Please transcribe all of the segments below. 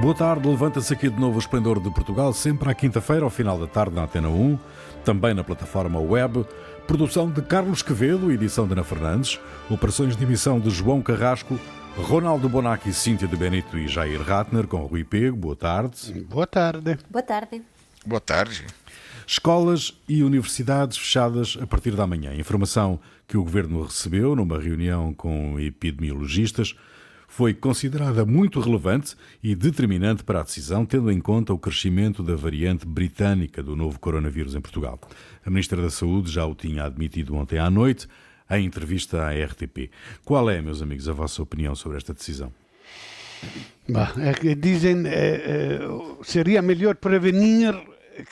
Boa tarde, levanta-se aqui de novo o Esplendor de Portugal, sempre à quinta-feira, ao final da tarde, na Antena 1, também na plataforma web. Produção de Carlos Quevedo, edição de Ana Fernandes, operações de emissão de João Carrasco, Ronaldo Bonacci, Cíntia de Benito e Jair Ratner, com Rui Pego. Boa tarde. Boa tarde. Boa tarde. Boa tarde. Escolas e universidades fechadas a partir da manhã. Informação que o Governo recebeu numa reunião com epidemiologistas foi considerada muito relevante e determinante para a decisão, tendo em conta o crescimento da variante britânica do novo coronavírus em Portugal. A Ministra da Saúde já o tinha admitido ontem à noite em entrevista à RTP. Qual é, meus amigos, a vossa opinião sobre esta decisão? Bah, é que dizem é, é, seria melhor prevenir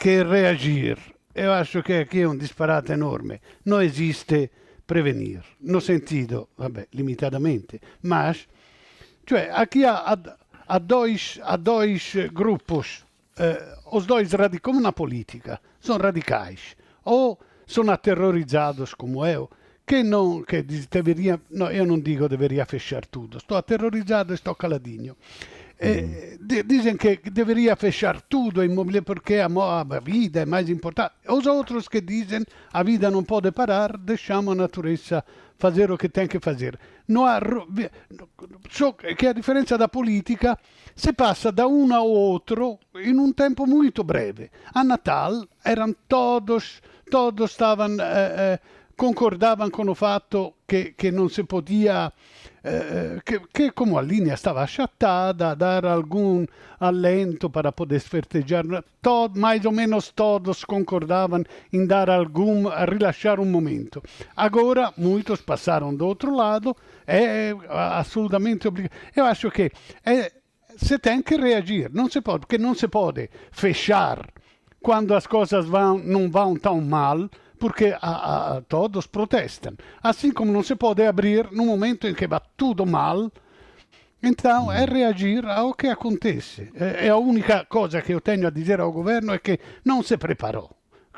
que reagir. Eu acho que aqui é um disparate enorme. Não existe prevenir, no sentido, vabbè, limitadamente, mas Cioè, aqui há, dois, dois grupos, eh, os dois como na política, são radicais. Ou são aterrorizados como eu, que não, que deveria, eu não digo deveria fechar tudo, estou aterrorizado e estou caladinho. Eh, dizem que deveria fechar tudo imóvel porque a, vida é mais importante. Os outros que dizem a vida não pode parar, deixamos a natureza fazer o que tem que fazer. Não há, só que a differenza da politica si passa da uno a outro in un tempo molto breve. A Natal erano todos, todos estavam, eh, eh, concordavam com o fatto che, che non si podia eh, que, que, como a linha estava achatada, dar algum alento para poder festejar, todo, mais ou menos todos concordavam em dar algum, a relaxar um momento. Agora, muitos passaram do outro lado, é absolutamente obrigado. Eu acho que é, se tem que reagir, não se pode, porque não se pode fechar quando as coisas não vão tão mal, porque a, a, todos protestam. Assim como não se pode abrir no momento em que vai tudo mal, então é reagir ao que acontece. É, a única coisa que eu tenho a dizer ao governo é que não se preparou.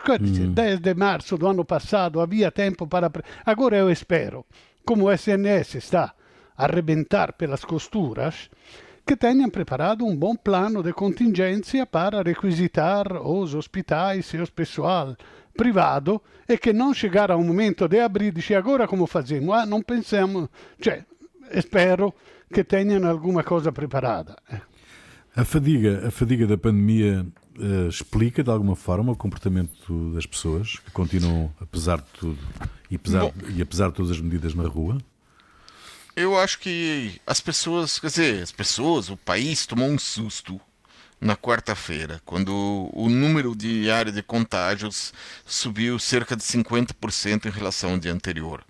Mm. Desde março do ano passado havia tempo para. Agora eu espero, como o SNS está a arrebentar pelas costuras, que tenham preparado um bom plano de contingência para requisitar os hospitais e o pessoal privado e che non chegar ao momento de abrir dice agora como fazemos? Ah, não pensamos, cioè, espero que tenham alguma coisa preparada. A fadiga, a fadiga da pandemia uh, explica de alguma forma o comportamento das pessoas que continuam, apesar de tudo, e apesar, e apesar de todas as medidas na rua? Eu acho que as pessoas, quer dizer, as pessoas, o país tomou um susto na quarta-feira, quando o número diário de contágios subiu cerca de 50% em relação ao dia anterior.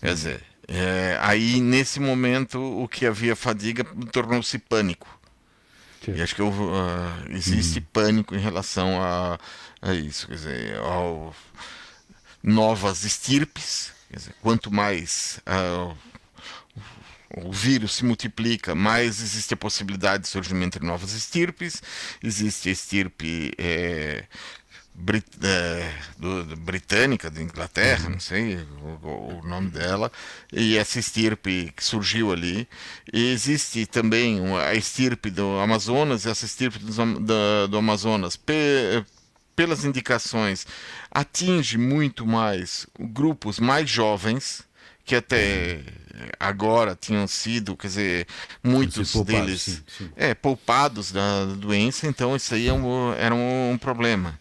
Quer dizer, é, aí nesse momento o que havia fadiga tornou-se pânico. E acho que uh, existe uhum. pânico em relação a, a isso, quer dizer, ao, novas estirpes, quer dizer, quanto mais uh, o vírus se multiplica, mais existe a possibilidade de surgimento de novas estirpes. Existe a estirpe é, Brit, é, do, do, britânica, da Inglaterra, não sei o, o, nome dela, e essa estirpe que surgiu ali. E existe também a estirpe do Amazonas, essa estirpe do, do, do Amazonas, pe, pelas indicações, atinge muito mais grupos mais jovens que até agora tinham sido, quer dizer, muitos poupados, deles sim, sim. É, poupados da doença, então isso aí é um, era um, um problema.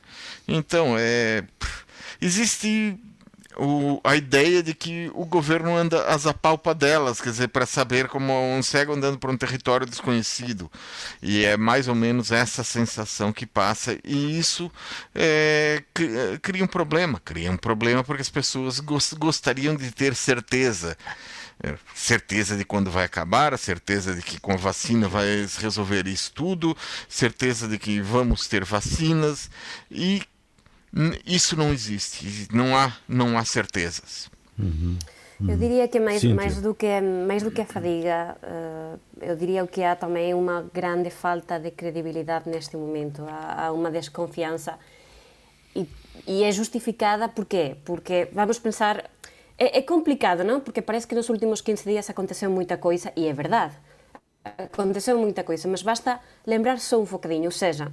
Então, é, existe o, a ideia de que o governo anda às apalpa delas, quer dizer, para saber como um cego andando por um território desconhecido. E é mais ou menos essa sensação que passa, e isso é, cria um problema. Cria um problema porque as pessoas gost, gostariam de ter certeza. É, certeza de quando vai acabar, certeza de que com a vacina vai resolver isso tudo, certeza de que vamos ter vacinas e isso não existe, não há, não há certezas. Uhum. Eu diria que mais, mais, do que mais do que a fadiga, uh, eu diria que há também uma grande falta de credibilidade neste momento, há, há uma desconfiança e, e, é justificada por quê? Porque vamos pensar, é, é complicado, não? Porque parece que nos últimos 15 dias aconteceu muita coisa e é verdade. aconteceu moita coisa, mas basta lembrar só un focadinho, ou seja,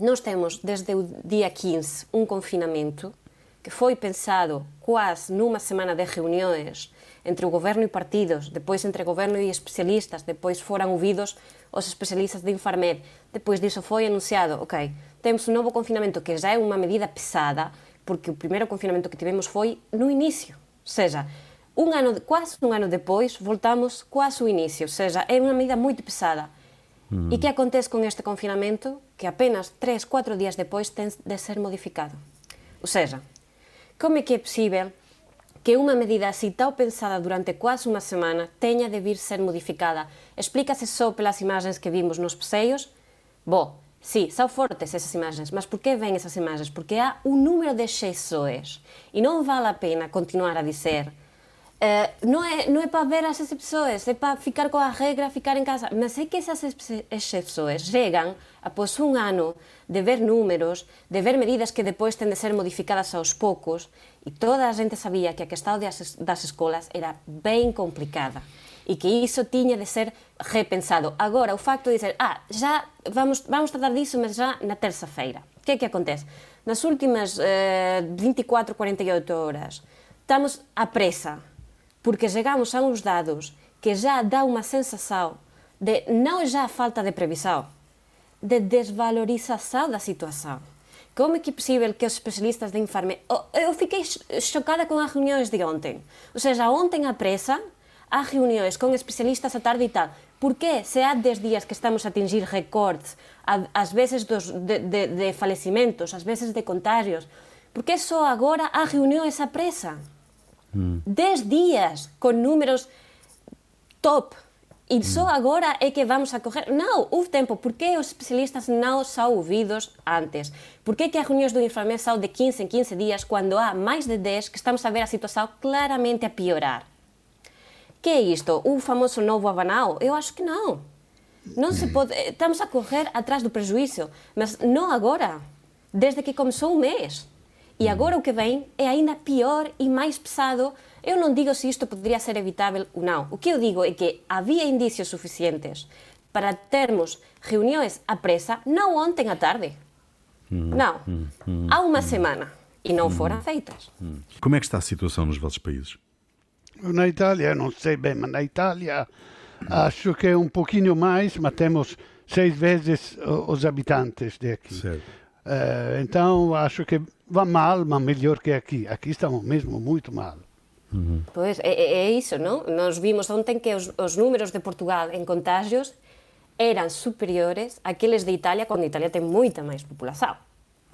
nós temos desde o dia 15 um confinamento que foi pensado quase numa semana de reuniões entre o governo e partidos, depois entre governo e especialistas, depois foram ouvidos os especialistas de Infarmed, depois disso foi anunciado, ok, temos um novo confinamento que já é uma medida pesada, porque o primeiro confinamento que tivemos foi no início, ou seja, um ano, quase um ano depois, voltamos quase ao início, ou seja, é uma medida muito pesada. Mm. E que acontece con este confinamento que apenas 3, 4 días depois ten de ser modificado? Ou seja, como é que é possível que unha medida así tao pensada durante quase unha semana teña de vir ser modificada? Explícase só pelas imagens que vimos nos paseios? Bo, Sí, são fortes esas imagens, mas por que ven esas imagens? Porque há un número de exceções e non vale a pena continuar a dizer Eh, non, é, non é para ver as excepsoes, é para ficar coa regra, ficar en casa. Mas é que esas excepsoes chegan após ah, pois, un ano de ver números, de ver medidas que depois ten de ser modificadas aos poucos, e toda a gente sabía que a que estado das escolas era ben complicada e que iso tiña de ser repensado. Agora, o facto de dizer, ah, já vamos, vamos tratar disso, mas já na terça feira Que é que acontece? Nas últimas eh, 24, 48 horas, estamos à pressa porque chegamos a uns dados que já dá uma sensação de não já falta de previsão, de desvalorização da situação. Como é que é possível que os especialistas de Infarme... Oh, eu fiquei chocada com as reuniões de ontem. Ou seja, ontem à pressa, há reuniões com especialistas à tarde e tal. Porquê? Se há 10 dias que estamos a atingir recordes, às vezes dos, de, de, de falecimentos, às vezes de contágios, porquê só agora há reuniões à pressa? 10 dias com números top. E só agora é que vamos a correr. Não, houve tempo. Por que os especialistas não são ouvidos antes? Por que, que as reuniões do Infarmed são de 15 em 15 dias, quando há mais de 10 que estamos a ver a situação claramente a piorar? Que é isto? O famoso novo abanal? Eu acho que não. Não se pode. Estamos a correr atrás do prejuízo, mas não agora. Desde que começou o mês. E agora o que vem é ainda pior e mais pesado. Eu não digo se isto poderia ser evitável ou não. O que eu digo é que havia indícios suficientes para termos reuniões à pressa, não ontem à tarde. Não. Há uma semana. E não foram feitas. Como é que está a situação nos vossos países? Na Itália, não sei bem, mas na Itália acho que é um pouquinho mais, mas temos seis vezes os habitantes de aqui. Certo. Uh, então acho que vai mal, mas melhor que aqui. Aqui estamos mesmo muito mal. Uhum. Pois é, é isso, non? Nos vimos ontem que os, os números de Portugal en contágios eran superiores àqueles de Italia, cando Italia ten moita máis populación.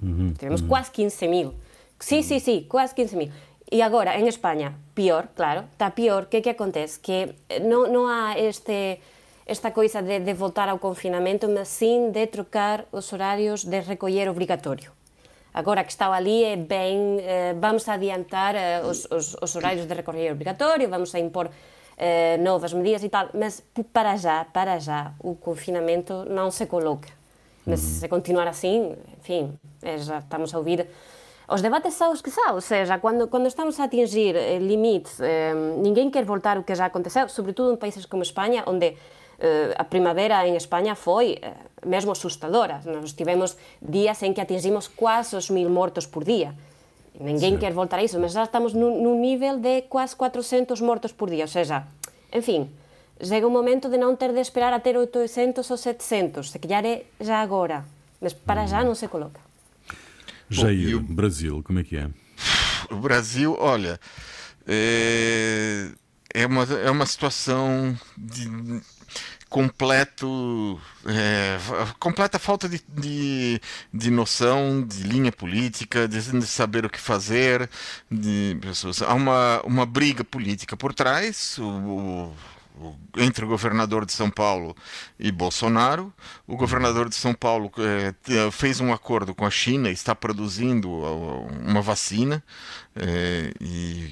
Uhum. Tivemos uhum. quase 15.000. Sí, sí, sí, quase 15.000. E agora, en España, pior, claro, está pior, que que acontece? Que non, no há este esta coisa de, de voltar ao confinamento, mas sim de trocar os horários de recolher obrigatório. Agora que está ali é bem, eh, vamos adiantar eh, os, os, os, horários de recorrer obrigatório, vamos a impor eh, novas medidas e tal, mas para já, para já, o confinamento não se coloca. Mas uhum. se continuar assim, enfim, é, já estamos a ouvir os debates são os que são, ou seja, quando, quando estamos a atingir limites, eh, ninguém quer voltar o que já aconteceu, sobretudo em países como Espanha, onde eh, a primavera en España foi eh, mesmo asustadora. Nós tivemos días en que atingimos quase os mil mortos por día. Ninguén sí. quer voltar a iso, mas já estamos nun, nun nível de quase 400 mortos por día. Ou seja, en fin, chega un momento de non ter de esperar a ter 800 ou 700. Se calhar é já agora, mas para já non se coloca. Jair, o Brasil, como é que é? O Brasil, olha, é, é, uma, é uma situação de completo é, completa falta de, de, de, noção de linha política de, de, saber o que fazer de pessoas. Há uma, uma briga política por trás o, o, entre o governador de São Paulo e Bolsonaro. O governador de São Paulo é, fez um acordo com a China está produzindo uma vacina é, e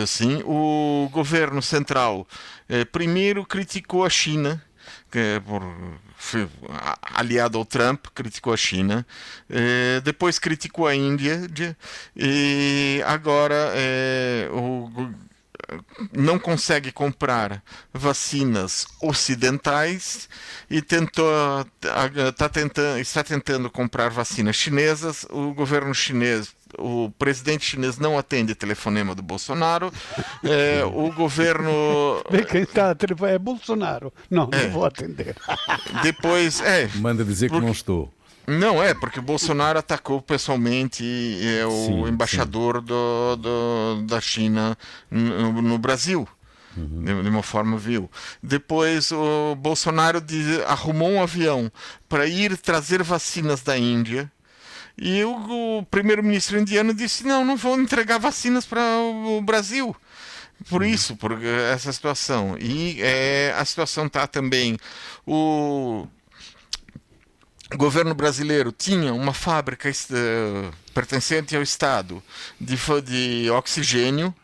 assim o governo central é, primeiro criticou a China que por, aliado ao Trump, criticou a China, eh, depois criticou a Índia, e agora eh, o, não consegue comprar vacinas ocidentais e tentou, tá tentando, está tentando comprar vacinas chinesas. O governo chinês o presidente chinês não atende telefonema do Bolsonaro, é, o governo. Vê quem está é Bolsonaro. Não, é. não vou atender. Depois, é. Manda dizer porque... que não estou. Não, é, porque o Bolsonaro atacou pessoalmente é, o sim, embaixador sim. Do, do, da China no, no Brasil. Uhum. De, de, uma forma vil. Depois o Bolsonaro de, arrumou um avião para ir trazer vacinas da Índia e o, o primeiro-ministro indiano disse: não, não vou entregar vacinas para o Brasil. Por uhum. isso, por essa situação. E é, a situação está também. O governo brasileiro tinha uma fábrica uh, pertencente ao Estado de, de oxigênio,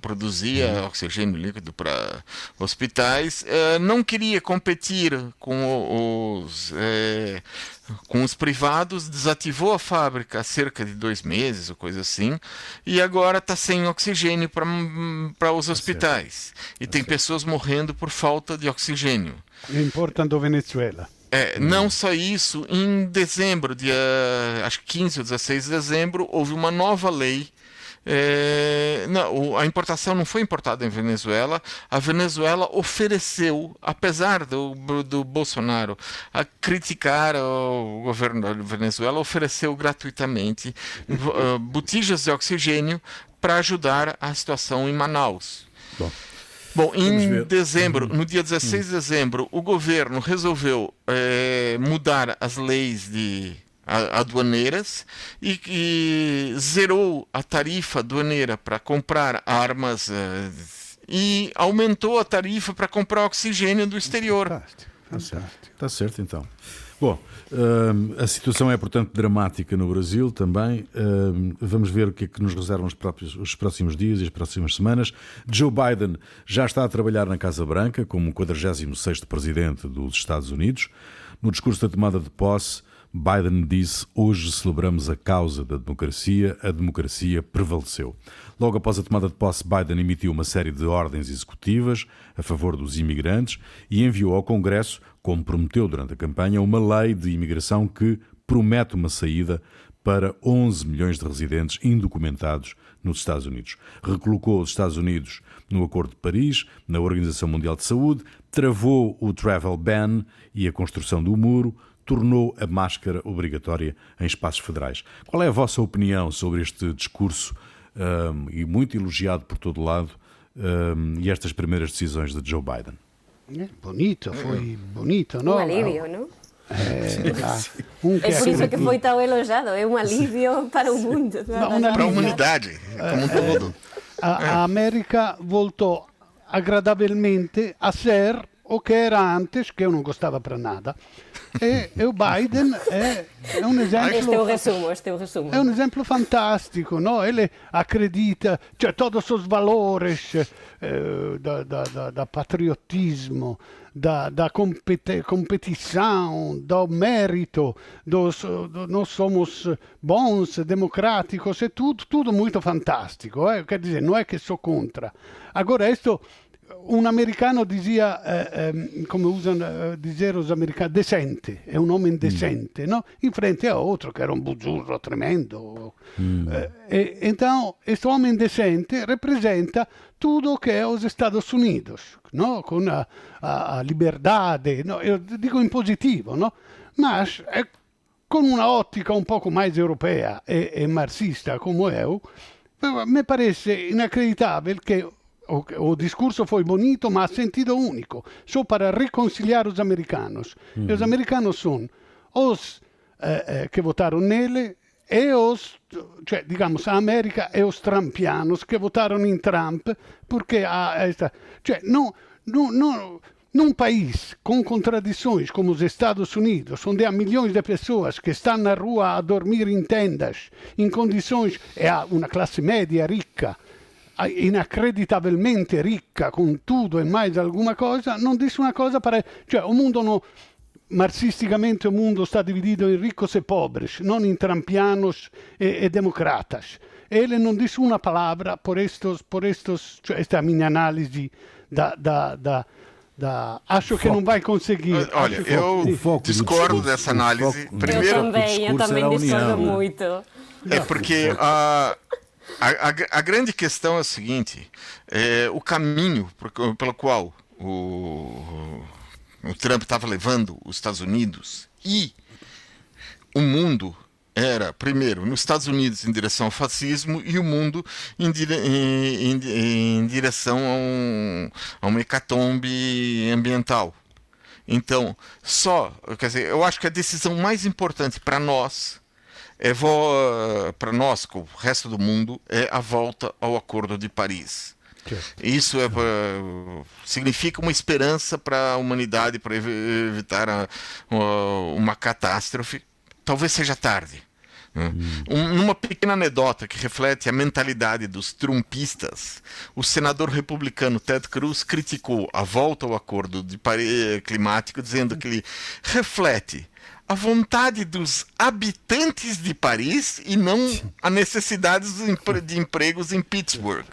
produzia uhum. oxigênio líquido para hospitais, uh, não queria competir com os, uh, com os privados, desativou a fábrica há cerca de dois meses ou coisa assim, e agora está sem oxigênio para os tá hospitais. E tá tem pessoas morrendo por falta de oxigênio. Importando Venezuela. É, não só isso, em dezembro, dia acho que 15 ou 16 de dezembro, houve uma nova lei. É, não, a importação não foi importada em Venezuela. A Venezuela ofereceu, apesar do, do Bolsonaro a criticar o governo da Venezuela, ofereceu gratuitamente uh, botijas de oxigênio para ajudar a situação em Manaus. Bom. Bom, em dezembro, uhum. no dia 16 de dezembro, o governo resolveu é, mudar as leis de aduaneiras e, e zerou a tarifa aduaneira para comprar armas uh, e aumentou a tarifa para comprar oxigênio do exterior. Fantástico, fantástico. Está certo então. Bom, a situação é, portanto, dramática no Brasil também. vamos ver o que é que nos reservam os, próprios, os próximos dias e as próximas semanas. Joe Biden já está a trabalhar na Casa Branca como 46º presidente dos Estados Unidos. No discurso da tomada de posse, Biden disse: Hoje celebramos a causa da democracia, a democracia prevaleceu. Logo após a tomada de posse, Biden emitiu uma série de ordens executivas a favor dos imigrantes e enviou ao Congresso como prometeu durante a campanha, uma lei de imigração que promete uma saída para 11 milhões de residentes indocumentados nos Estados Unidos. Recolocou os Estados Unidos no Acordo de Paris, na Organização Mundial de Saúde, travou o travel ban e a construção do muro, tornou a máscara obrigatória em espaços federais. Qual é a vossa opinião sobre este discurso um, e muito elogiado por todo lado um, e estas primeiras decisões de Joe Biden? Eh, bonito, foi bonito, no? Un alivio, non? Eh, ah, é por iso que foi tão elogiado, é um alívio para o mundo. Para a humanidade, como um todo. A, a América voltou agradavelmente a ser o que era antes, que eu não gostava para nada. E, e o Biden é, é um exemplo. Este é o resumo, este é o resumo. É um exemplo fantástico, não? Ele acredita, cioè, todos os valores eh, da, da, da, da, patriotismo, da, da competi competição, do mérito, dos, do, nós somos bons, democráticos, é tudo, tudo muito fantástico. Eh? Quer dizer, não é que sou contra. Agora, isto un americano dizia, eh, eh, come usano eh, dizer os americanos, decente, è un uomo indecente, mm. no? in frente a outro che era un buzzurro tremendo. Mm. Eh, e, então, questo uomo indecente rappresenta tutto che è os Estados Unidos, no? con a, a, a liberdade, no? io dico in positivo, no? ma con una ottica un poco mais europea e, e marxista come eu, mi parece inacreditável que o, o, discurso foi bonito, mas sentido único, só para reconciliar os americanos. E os americanos são os eh, eh, que votaram nele e os, cioè, digamos, a América e os trumpianos que votaram em Trump, porque há esta, cioè, não, não, não, num país com contradições como os Estados Unidos, onde há milhões de pessoas que estão na rua a dormir em tendas, em condições, e há uma classe média rica, inacreditavelmente ricca con tutto e mais alguma cosa, non disse una cosa para... Cioè, o mundo no, o mundo está dividido em ricos e pobres, não em trampianos e, e democratas. Ele não disse uma palavra por estes, por estes, esta minha análise da, da, da da... Acho que não vai conseguir. Olha, eu foco, discordo dessa análise. Foco, Primeiro, eu também, eu também discordo muito. É porque a, a, a, a, grande questão é a seguinte: é, o caminho pelo qual o, o Trump estava levando os Estados Unidos e o mundo era, primeiro, nos Estados Unidos em direção ao fascismo e o mundo em, dire... em, em, em direção a, um, a uma hecatombe ambiental. Então, só, quer dizer, eu acho que a decisão mais importante para nós, é para nós, com o resto do mundo, é a volta ao Acordo de Paris. Isso é, significa uma esperança para a humanidade, para evitar a, uma catástrofe talvez seja tarde. Né? Um, numa pequena anedota que reflete a mentalidade dos trumpistas, o senador republicano Ted Cruz criticou a volta ao acordo de Paris climático, dizendo que ele reflete a vontade dos habitantes de Paris e não a necessidade de empregos em Pittsburgh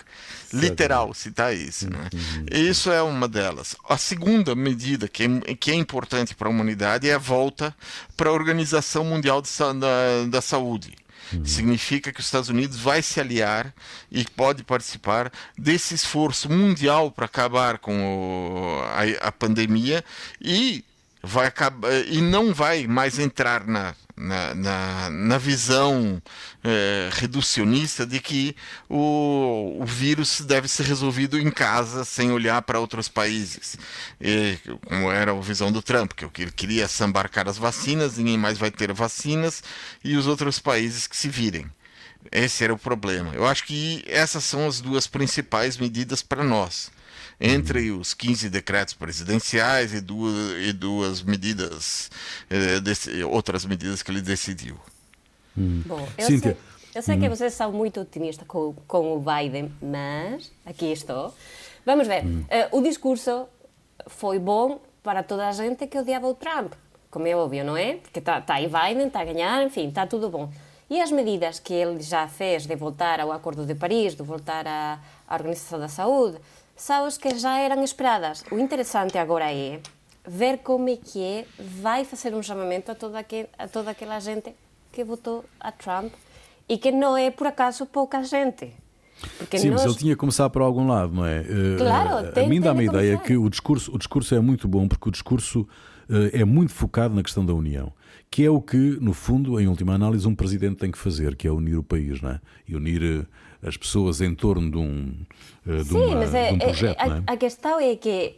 literal citar isso. Né? Uhum. Isso é uma delas. A segunda medida que é, que é importante para a humanidade é a volta para a Organização Mundial da, da Saúde. Uhum. Significa que os Estados Unidos vai se aliar e pode participar desse esforço mundial para acabar com o, a, a pandemia e vai acabar e não vai mais entrar na, na, na, na visão é, reducionista de que o, o vírus deve ser resolvido em casa sem olhar para outros países. E, como era a visão do Trump, que ele queria sambarcar as vacinas, ninguém mais vai ter vacinas e os outros países que se virem. Esse era o problema. Eu acho que essas são as duas principais medidas para nós entre os 15 decretos presidenciais e duas, e duas medidas, eh, outras medidas que ele decidiu. Hum. Bom, eu Cíntia. sei, eu sei hum. que vocês são muito otimistas com, com o Biden, mas aqui estou. Vamos ver. Hum. Uh, o discurso foi bom para toda a gente que odiava o Trump, como é óbvio, não é? Porque está tá aí Biden, está a ganhar, enfim, está tudo bom. E as medidas que ele já fez de voltar ao Acordo de Paris, de voltar à, à Organização da Saúde, as que já eram esperadas. O interessante agora é ver como é que é, vai fazer um chamamento a toda, a toda aquela gente que votou a Trump e que não é por acaso pouca gente. Porque Sim, nós... mas ele tinha que começar por algum lado, não é? Eh, claro, uh, tem, a mim dá-me a ideia que o discurso, o discurso é muito bom porque o discurso uh, é muito focado na questão da União, que é o que, no fundo, em última análise, um presidente tem que fazer, que é unir o país, não é? E unir as pessoas em torno de um, de Sim, uma, mas é, de um projeto, é, a, é? a questão é que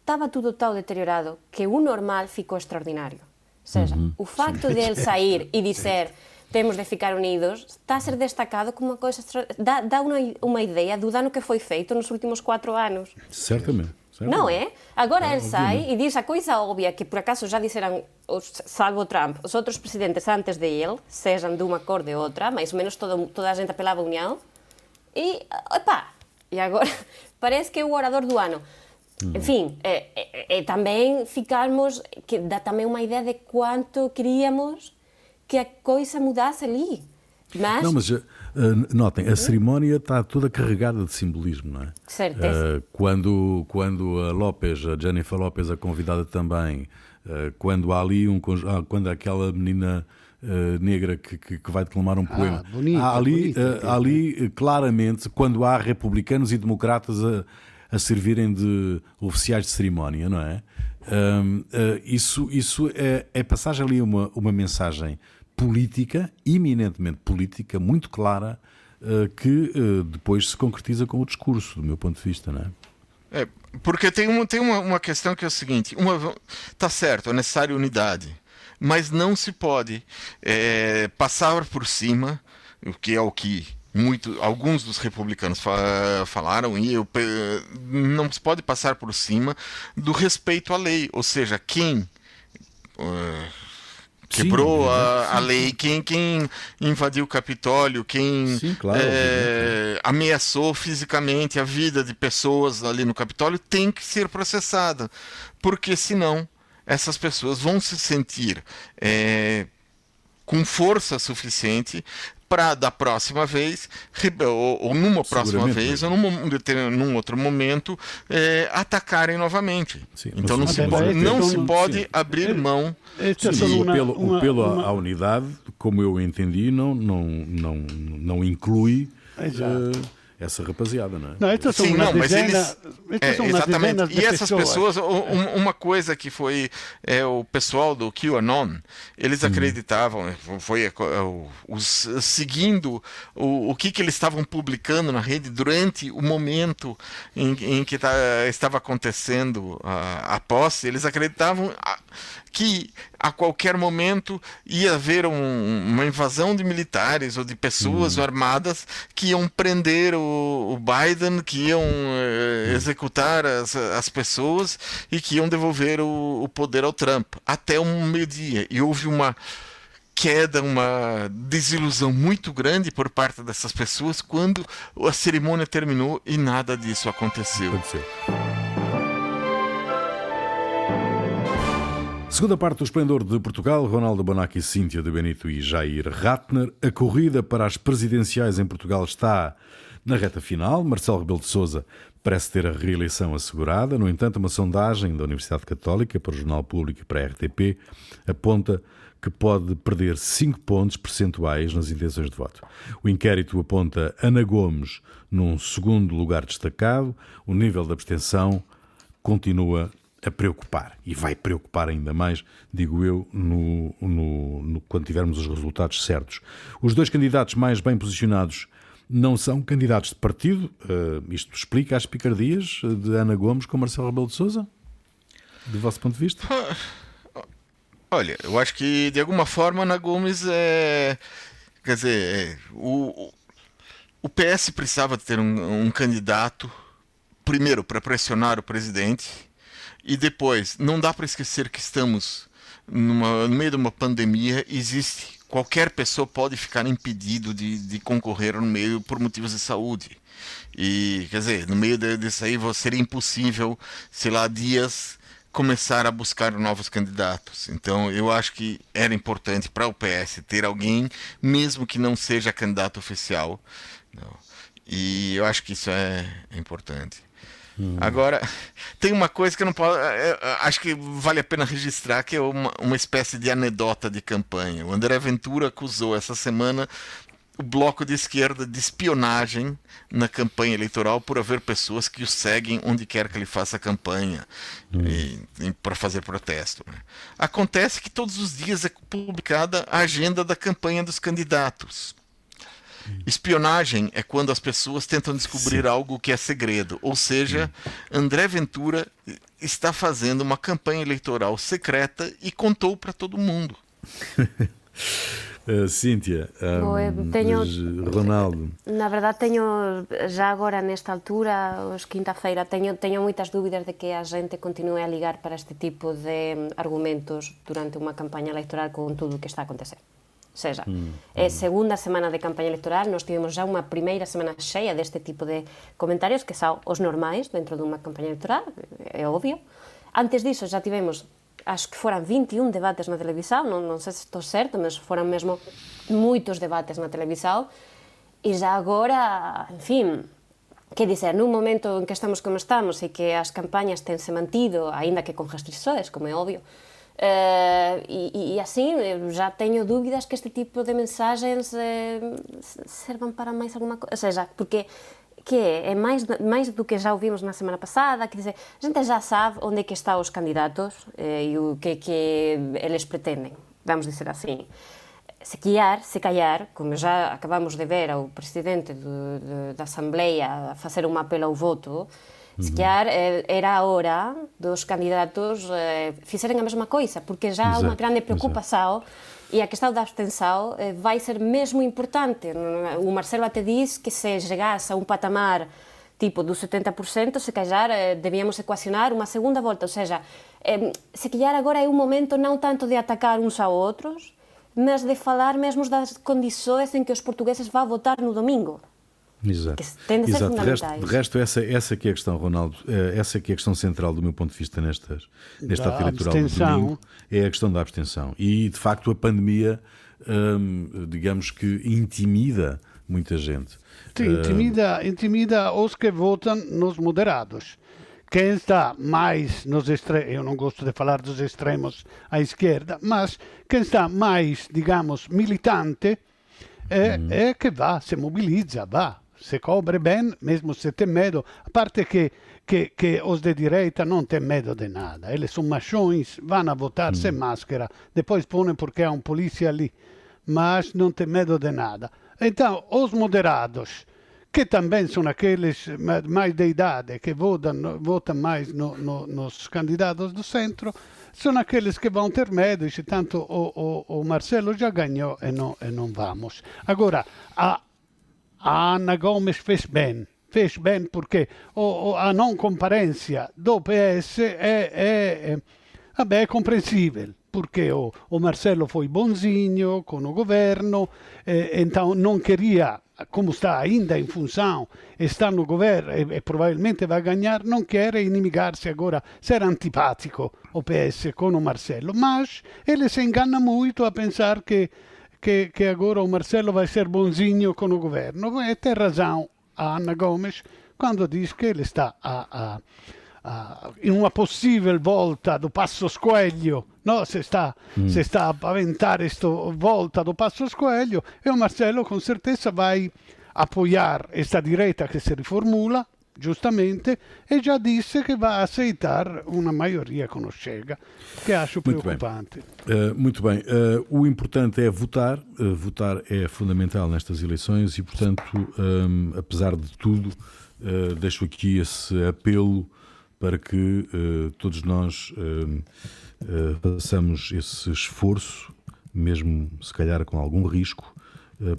estava tudo tão deteriorado que o normal ficou extraordinário. Ou seja, uhum. o facto Sim. de ele sair e dizer temos de ficar unidos está a ser destacado como uma coisa dá, dá uma, uma ideia do dano que foi feito nos últimos quatro anos. Certamente. Certamente. Não é? Agora é, ele sai e diz a coisa óbvia que por acaso já disseram, salvo Trump, os outros presidentes antes de ele, sejam de uma cor ou de outra, mais ou menos todo, toda a gente apelava à união. E, epá, e agora parece que é o orador do ano. Hum. Enfim, é, é, é, também ficarmos, que dá também uma ideia de quanto queríamos que a coisa mudasse ali. Mas... Não, mas uh, notem, a cerimónia está toda carregada de simbolismo, não é? Certeza. Uh, quando, quando a Lopes, a Jennifer Lopes, a convidada também, uh, quando há ali um ah, quando aquela menina negra que, que, que, vai declamar um poema. Ah, bonita, há ali, bonita, há ali claramente, quando há republicanos e democratas a, a servirem de oficiais de cerimónia, não é? isso isso é, é passagem ali uma, uma mensagem política, eminentemente política, muito clara, uh, que uh, depois se concretiza com o discurso, do meu ponto de vista, não é? é porque tem, uma, tem uma, uma questão que é o seguinte: uma, tá certo, é necessária unidade, mas não se pode é, passar por cima, o que é o que muito, alguns dos republicanos fa falaram, e eu, não se pode passar por cima do respeito à lei, ou seja, quem. Uh, Quebrou sim, a, a lei. Quem, quem invadiu o Capitólio, quem sim, claro, é, ameaçou fisicamente a vida de pessoas ali no Capitólio tem que ser processada. Porque senão essas pessoas vão se sentir é, com força suficiente para da próxima vez, ou, ou numa próxima vez, ou num, num outro momento, é, atacarem novamente. Sim, então não, se pode, não se pode abrir mão. Sim, o apelo, uma, apelo uma... à unidade, como eu entendi, não, não, não, não inclui. Exato. Uh, essa rapaziada, não é? Não, Sim, não, mas eles. É, exatamente. E essas pessoas, uma coisa que foi é, o pessoal do QAnon, eles hum. acreditavam, foi é, os, seguindo o, o que, que eles estavam publicando na rede durante o momento em, em que tá, estava acontecendo a, a posse, eles acreditavam que a qualquer momento ia haver um, uma invasão de militares ou de pessoas hum. armadas que iam prender o, o Biden, que iam eh, executar as, as pessoas e que iam devolver o, o poder ao Trump até um meio-dia. E houve uma queda, uma desilusão muito grande por parte dessas pessoas quando a cerimônia terminou e nada disso aconteceu. aconteceu. Segunda parte do Esplendor de Portugal, Ronaldo Bonacci, Cíntia de Benito e Jair Ratner. A corrida para as presidenciais em Portugal está na reta final. Marcelo Rebelo de Sousa parece ter a reeleição assegurada. No entanto, uma sondagem da Universidade Católica para o Jornal Público e para a RTP aponta que pode perder 5 pontos percentuais nas intenções de voto. O inquérito aponta Ana Gomes num segundo lugar destacado. O nível de abstenção continua a preocupar e vai preocupar ainda mais, digo eu, no, no, no, quando tivermos os resultados certos. Os dois candidatos mais bem posicionados não são candidatos de partido. Uh, isto explica as picardias de Ana Gomes com Marcelo Rebelo de Sousa? Do vosso ponto de vista? Olha, eu acho que de alguma forma Ana Gomes é. Quer dizer, é, o, o PS precisava ter um, um candidato, primeiro, para pressionar o presidente e depois, não dá para esquecer que estamos numa, no meio de uma pandemia, existe qualquer pessoa pode ficar impedido de, de concorrer no meio por motivos de saúde. E, quer dizer, no meio disso aí seria impossível, sei lá, dias começar a buscar novos candidatos. Então, eu acho que era importante para o PS ter alguém, mesmo que não seja candidato oficial. E eu acho que isso é importante. Agora, tem uma coisa que eu não posso. É, é, acho que vale a pena registrar, que é uma, uma espécie de anedota de campanha. O André Ventura acusou essa semana o bloco de esquerda de espionagem na campanha eleitoral por haver pessoas que o seguem onde quer que ele faça campanha para fazer protesto. Né? Acontece que todos os dias é publicada a agenda da campanha dos candidatos. Espionagem é quando as pessoas tentam descobrir Sim. algo que é segredo. Ou seja, André Ventura está fazendo uma campanha eleitoral secreta e contou para todo mundo. Uh, Cíntia, um, tenho, Ronaldo. Na verdade, tenho já agora nesta altura, hoje quinta-feira, tenho, tenho muitas dúvidas de que a gente continue a ligar para este tipo de argumentos durante uma campanha eleitoral com tudo o que está a acontecer César. Mm, mm. Segunda semana de campaña electoral, nós tivemos xa unha primeira semana cheia deste tipo de comentarios que xa os normais dentro dunha campaña electoral, é obvio. Antes diso xa tivemos acho que foran 21 debates na televisao, non, non sei se estou certo, mas foran mesmo moitos debates na televisao, e já agora, en fin, que dizer, nun momento en que estamos como estamos e que as campañas tense mantido, aínda que con restrições, como é obvio, Uh, e, e, assim já tenho dúvidas que este tipo de mensagens uh, servam para mais alguma coisa. Ou seja, porque que é, é mais, mais do que já ouvimos na semana passada, quer dizer, a gente já sabe onde é que estão os candidatos uh, e o que, que eles pretendem, vamos dizer assim. Se calhar, se calhar, como já acabamos de ver ao presidente do, do, da Assembleia fazer um apelo ao voto, Se calhar eh, era a hora dos candidatos eh, fizerem a mesma coisa, porque já há unha grande preocupación e a questão da abstenção eh, vai ser mesmo importante. O Marcelo até diz que se chegasse a um patamar tipo do 70%, se calhar debíamos ecuacionar unha segunda volta, ou seja, se calhar agora é un momento non tanto de atacar uns a outros, mas de falar mesmo das condições em que os portugueses vão votar no domingo. Exato. Exato. De resto, de resto, essa, essa que é a questão, Ronaldo, eh, essa que é a questão central do meu ponto de vista nestas, neste ato eleitoral do domingo, é a questão da abstenção. E, de facto, a pandemia hum, digamos que intimida muita gente. Sim, intimida, intimida os que votam nos moderados. Quem está mais nos extremos, eu não gosto de falar dos extremos à esquerda, mas quem está mais, digamos, militante é, mm. é que vá, se mobiliza, vá, se cobre bem, mesmo se tem medo, a parte que, que, que os de direita não têm medo de nada, eles são machões, vão a votar mm. sem máscara, depois põem porque há um polícia ali, mas não tem medo de nada. Então, os moderados, que também são aqueles mais de idade que votam, votam mais no, no, nos candidatos do centro, são aqueles que vão ter medo, e tanto o, o, o Marcelo já ganhou e não, e não vamos. Agora, a Ana Gomes fez bem, fez bem porque o, a não comparência do PS é, é, é, vabbè, é compreensível porque o, o Marcelo foi bonzinho com o governo, eh, então não queria como está ainda em função, está no governo e, e provavelmente vai ganhar, não quer inimigar-se agora, ser antipático o PS com o Marcelo. Mas ele se engana muito a pensar que, que, que agora o Marcelo vai ser bonzinho com o governo. E tem razão a Ana Gomes quando diz que ele está a, a uh, in una possibile volta do Passo Scoelho, no? se, sta, mm. se sta a paventare questa volta do Passo Scoelho e o Marcelo con certeza vai apoiar questa diretta che si riformula giustamente, e già disse che va a aceitar uma maioria com o Chega, que acho muito preocupante. Bem. Uh, muito bem. Uh, o importante é votar. Uh, votar é fundamental nestas eleições e, portanto, um, apesar de tudo, deixo aqui esse apelo para que todos nós façamos esse esforço, mesmo se calhar com algum risco,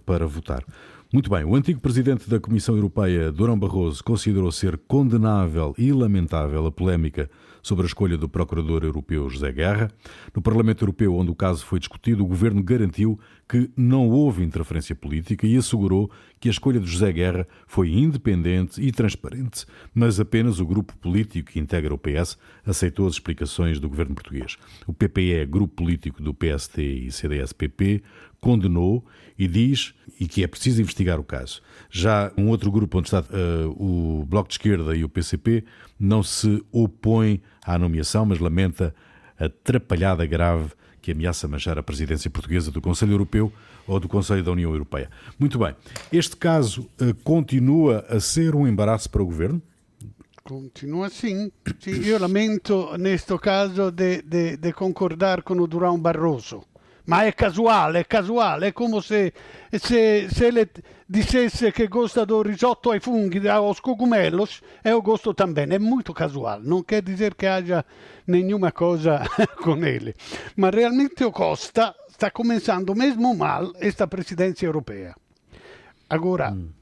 para votar. Muito bem, o antigo presidente da Comissão Europeia, Durão Barroso, considerou ser condenável e lamentável a polémica sobre a escolha do Procurador Europeu José Guerra. No Parlamento Europeu, onde o caso foi discutido, o governo garantiu que não houve interferência política e assegurou que a escolha de José Guerra foi independente e transparente, mas apenas o grupo político que integra o PS aceitou as explicações do governo português. O PPE, grupo político do PST e CDS-PP, condenou e diz e que é preciso investigar o caso. Já um outro grupo onde está uh, o Bloco de Esquerda e o PCP não se opõe à nomeação, mas lamenta a atrapalhada grave que ameaça manchar a presidência portuguesa do Conselho Europeu ou do Conselho da União Europeia. Muito bem. Este caso uh, continua a ser um embaraço para o governo? Continua sim. sim eu lamento, neste caso, de, de, de concordar com o Durão Barroso ma è casuale, è casuale, è come se, se, se le dissesse che gosta do risotto ai funghi, aos cogumelos, e eu gosto também. É muito casual, não quer dizer que haja nenhuma coisa com ele. Mas realmente o Costa está começando mesmo mal esta presidência europeia. Agora, mm.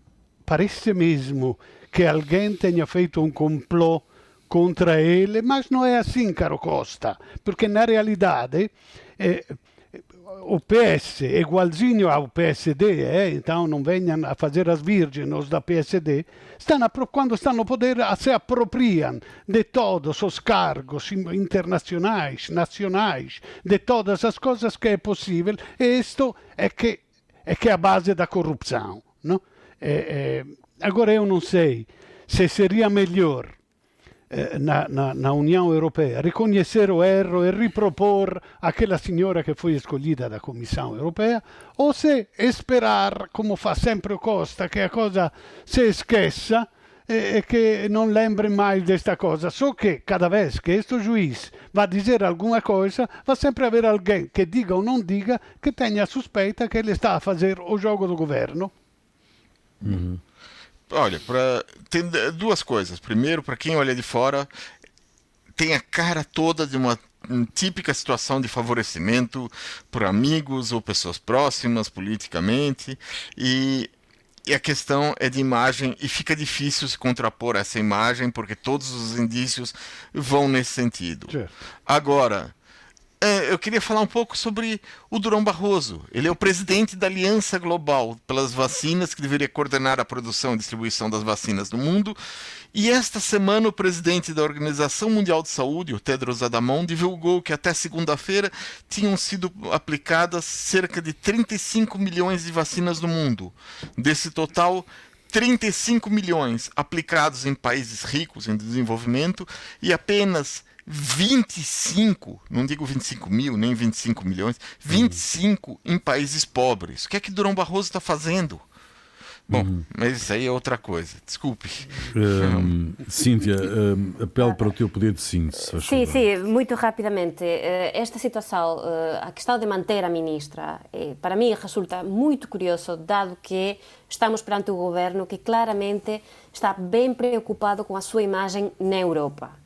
parece mesmo que alguém tenha feito um complô contra ele, mas não é assim, caro Costa, porque na realidade eh, o PS é igualzinho ao PSD, é? então não venham a fazer as virgens os da PSD, estão quando estão no poder se apropriam de todos os cargos internacionais, nacionais, de todas as coisas que é possível, e isto é que é que é a base da corrupção. Não? É, é, agora eu não sei se seria melhor eh, na, na, na, União Europeia, reconhecer o erro e ripropor aquela senhora que foi escolhida da Comissão Europeia, ou se esperar, como fa sempre o Costa, que a coisa se esqueça e, e que não lembre mais desta coisa. Só que cada vez que este juiz vai dizer alguma coisa, vai sempre haver alguém que diga ou não diga que tenha a suspeita que ele está a fazer o jogo do governo. Uhum. Olha, pra, tem duas coisas. Primeiro, para quem olha de fora, tem a cara toda de uma típica situação de favorecimento por amigos ou pessoas próximas politicamente e, e, a questão é de imagem e fica difícil se contrapor a essa imagem porque todos os indícios vão nesse sentido. Agora, eu queria falar um pouco sobre o Durão Barroso. Ele é o presidente da Aliança Global pelas Vacinas, que deveria coordenar a produção e distribuição das vacinas no mundo. E esta semana, o presidente da Organização Mundial de Saúde, o Tedros Adhanom, divulgou que até segunda-feira tinham sido aplicadas cerca de 35 milhões de vacinas no mundo. Desse total, 35 milhões aplicados em países ricos em desenvolvimento e apenas 25, não digo 25 mil, nem 25 milhões, 25 uhum. em países pobres. O que é que Durão Barroso está fazendo? Bom, uhum. mas isso aí é outra coisa. Desculpe. Um, Cíntia, um, apelo para o teu poder de síntese. Sim, sim, muito rapidamente. Eh, esta situação, eh, a questão de manter a ministra, eh, para mim resulta muito curioso, dado que estamos perante o governo que claramente está bem preocupado com a sua imagem na Europa.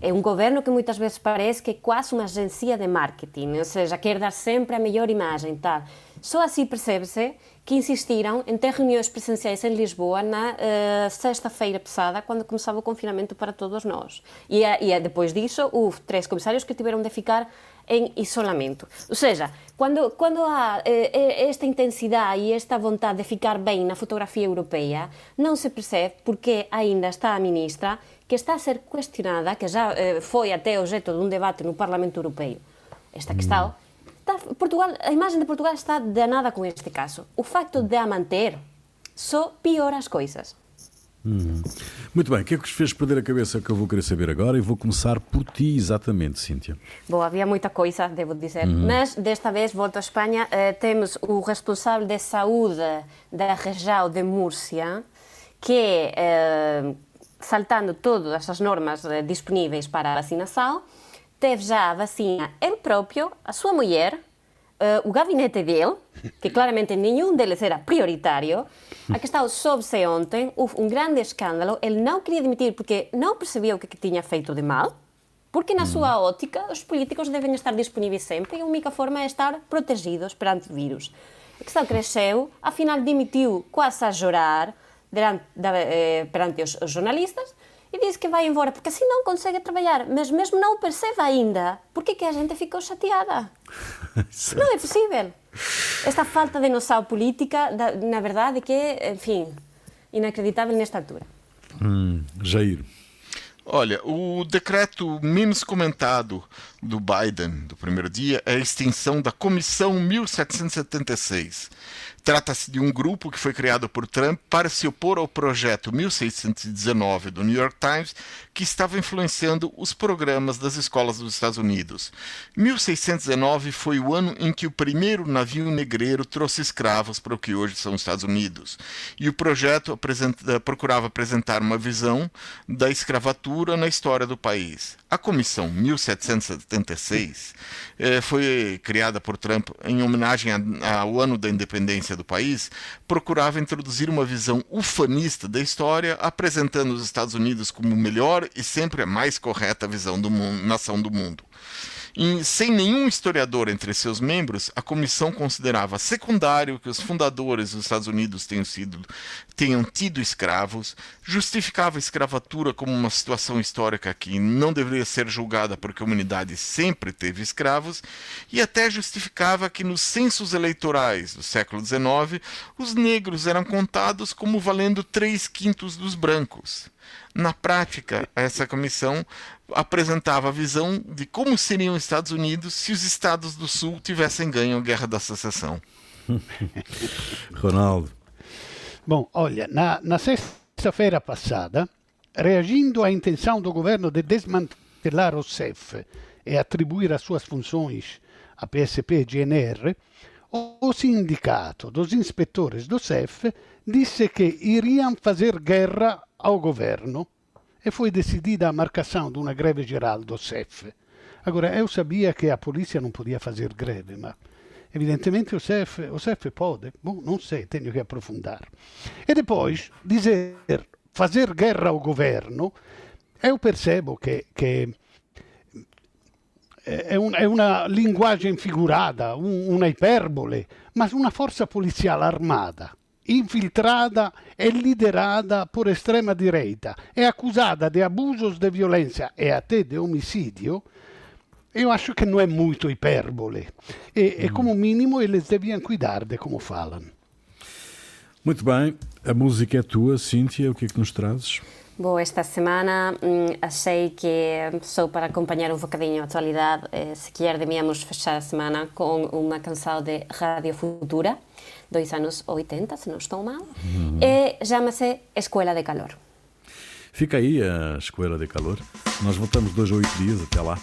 É um governo que muitas vezes parece que é quase uma agência de marketing, ou seja, quer dar sempre a melhor imagem. Tal. Só assim percebe-se que insistiram em ter reuniões presenciais em Lisboa na uh, sexta-feira passada, quando começava o confinamento para todos nós. E, e depois disso, houve três comissários que tiveram de ficar em isolamento. Ou seja, quando, quando há eh, esta intensidade e esta vontade de ficar bem na fotografia europeia, não se percebe porque ainda está a ministra que está a ser questionada, que já eh, foi até objeto de um debate no Parlamento Europeu, esta questão, está, Portugal, a imagem de Portugal está danada com este caso. O facto de a manter só piora as coisas. Hum. Muito bem, o que é que vos fez perder a cabeça que eu vou querer saber agora e vou começar por ti exatamente, Cíntia. Bom, havia muita coisa, devo dizer, uhum. mas desta vez volto à Espanha, eh, temos o responsável de saúde da região de Múrcia, que eh, saltando todas as normas eh, disponíveis para a vacinação, teve já a vacina ele próprio, a sua mulher, uh, o gabinete dele, que claramente nenhum deles era prioritário. A questão soube-se ontem, houve um grande escândalo, ele não queria demitir porque não percebia o que, que tinha feito de mal, porque na sua ótica os políticos devem estar disponíveis sempre e a única forma é estar protegidos perante o vírus. A questão cresceu, afinal demitiu quase a chorar, perante, eh, perante os, os jornalistas e diz que vai embora porque assim não consegue trabalhar, mas mesmo não o percebe ainda, porque que a gente ficou chateada? não é possível. Esta falta de noção política, na verdade, que é, enfim, inacreditável nesta altura. Hum, Jair. Olha, o decreto menos comentado do Biden do primeiro dia é a extinção da Comissão 1776. Trata-se de um grupo que foi criado por Trump para se opor ao projeto 1619 do New York Times, que estava influenciando os programas das escolas dos Estados Unidos. 1619 foi o ano em que o primeiro navio negreiro trouxe escravos para o que hoje são os Estados Unidos. E o projeto apresenta, procurava apresentar uma visão da escravatura na história do país. A comissão 1776 eh, foi criada por Trump em homenagem ao ano da independência do país, procurava introduzir uma visão ufanista da história, apresentando os Estados Unidos como melhor e sempre a mais correta visão do mundo, nação do mundo. E, sem nenhum historiador entre seus membros, a comissão considerava secundário que os fundadores dos Estados Unidos tenham, sido, tenham tido escravos, justificava a escravatura como uma situação histórica que não deveria ser julgada porque a humanidade sempre teve escravos, e até justificava que nos censos eleitorais do século XIX os negros eram contados como valendo três quintos dos brancos. Na prática, essa comissão apresentava a visão de como seriam os Estados Unidos se os Estados do Sul tivessem ganho a Guerra da Secessão. Ronaldo. Bom, olha, na, na sexta-feira passada, reagindo à intenção do governo de desmantelar o CEF e atribuir as suas funções a PSP e GNR, o sindicato dos inspetores do CEF disse que iriam fazer guerra ao governo e foi decidida a marcação de uma greve geral do CEF. Agora, eu sabia que a polícia não podia fazer greve, mas evidentemente o CEF, o CEF pode. Bom, não sei, tenho que aprofundar. E depois, dizer fazer guerra ao governo, eu percebo que, que è, un, è, una linguagem figurata, un, una iperbole, ma una forza poliziale armata infiltrada e liderada por extrema-direita, é acusada de abusos de violência e até de homicídio, eu acho que não é muito hipérbole. E, e como mínimo eles deviam cuidar de como falam. Muito bem, a música é tua, Cíntia, o que é que nos trazes? Bom, esta semana hum, achei que só para acompanhar um bocadinho a atualidade, eh, se devíamos fechar a semana com uma canção de Rádio Futura, dos anos 80, se não estou mal, uhum. e chama-se Escola de Calor. Fica aí a Escola de Calor. Nós voltamos dois a oito dias, até lá.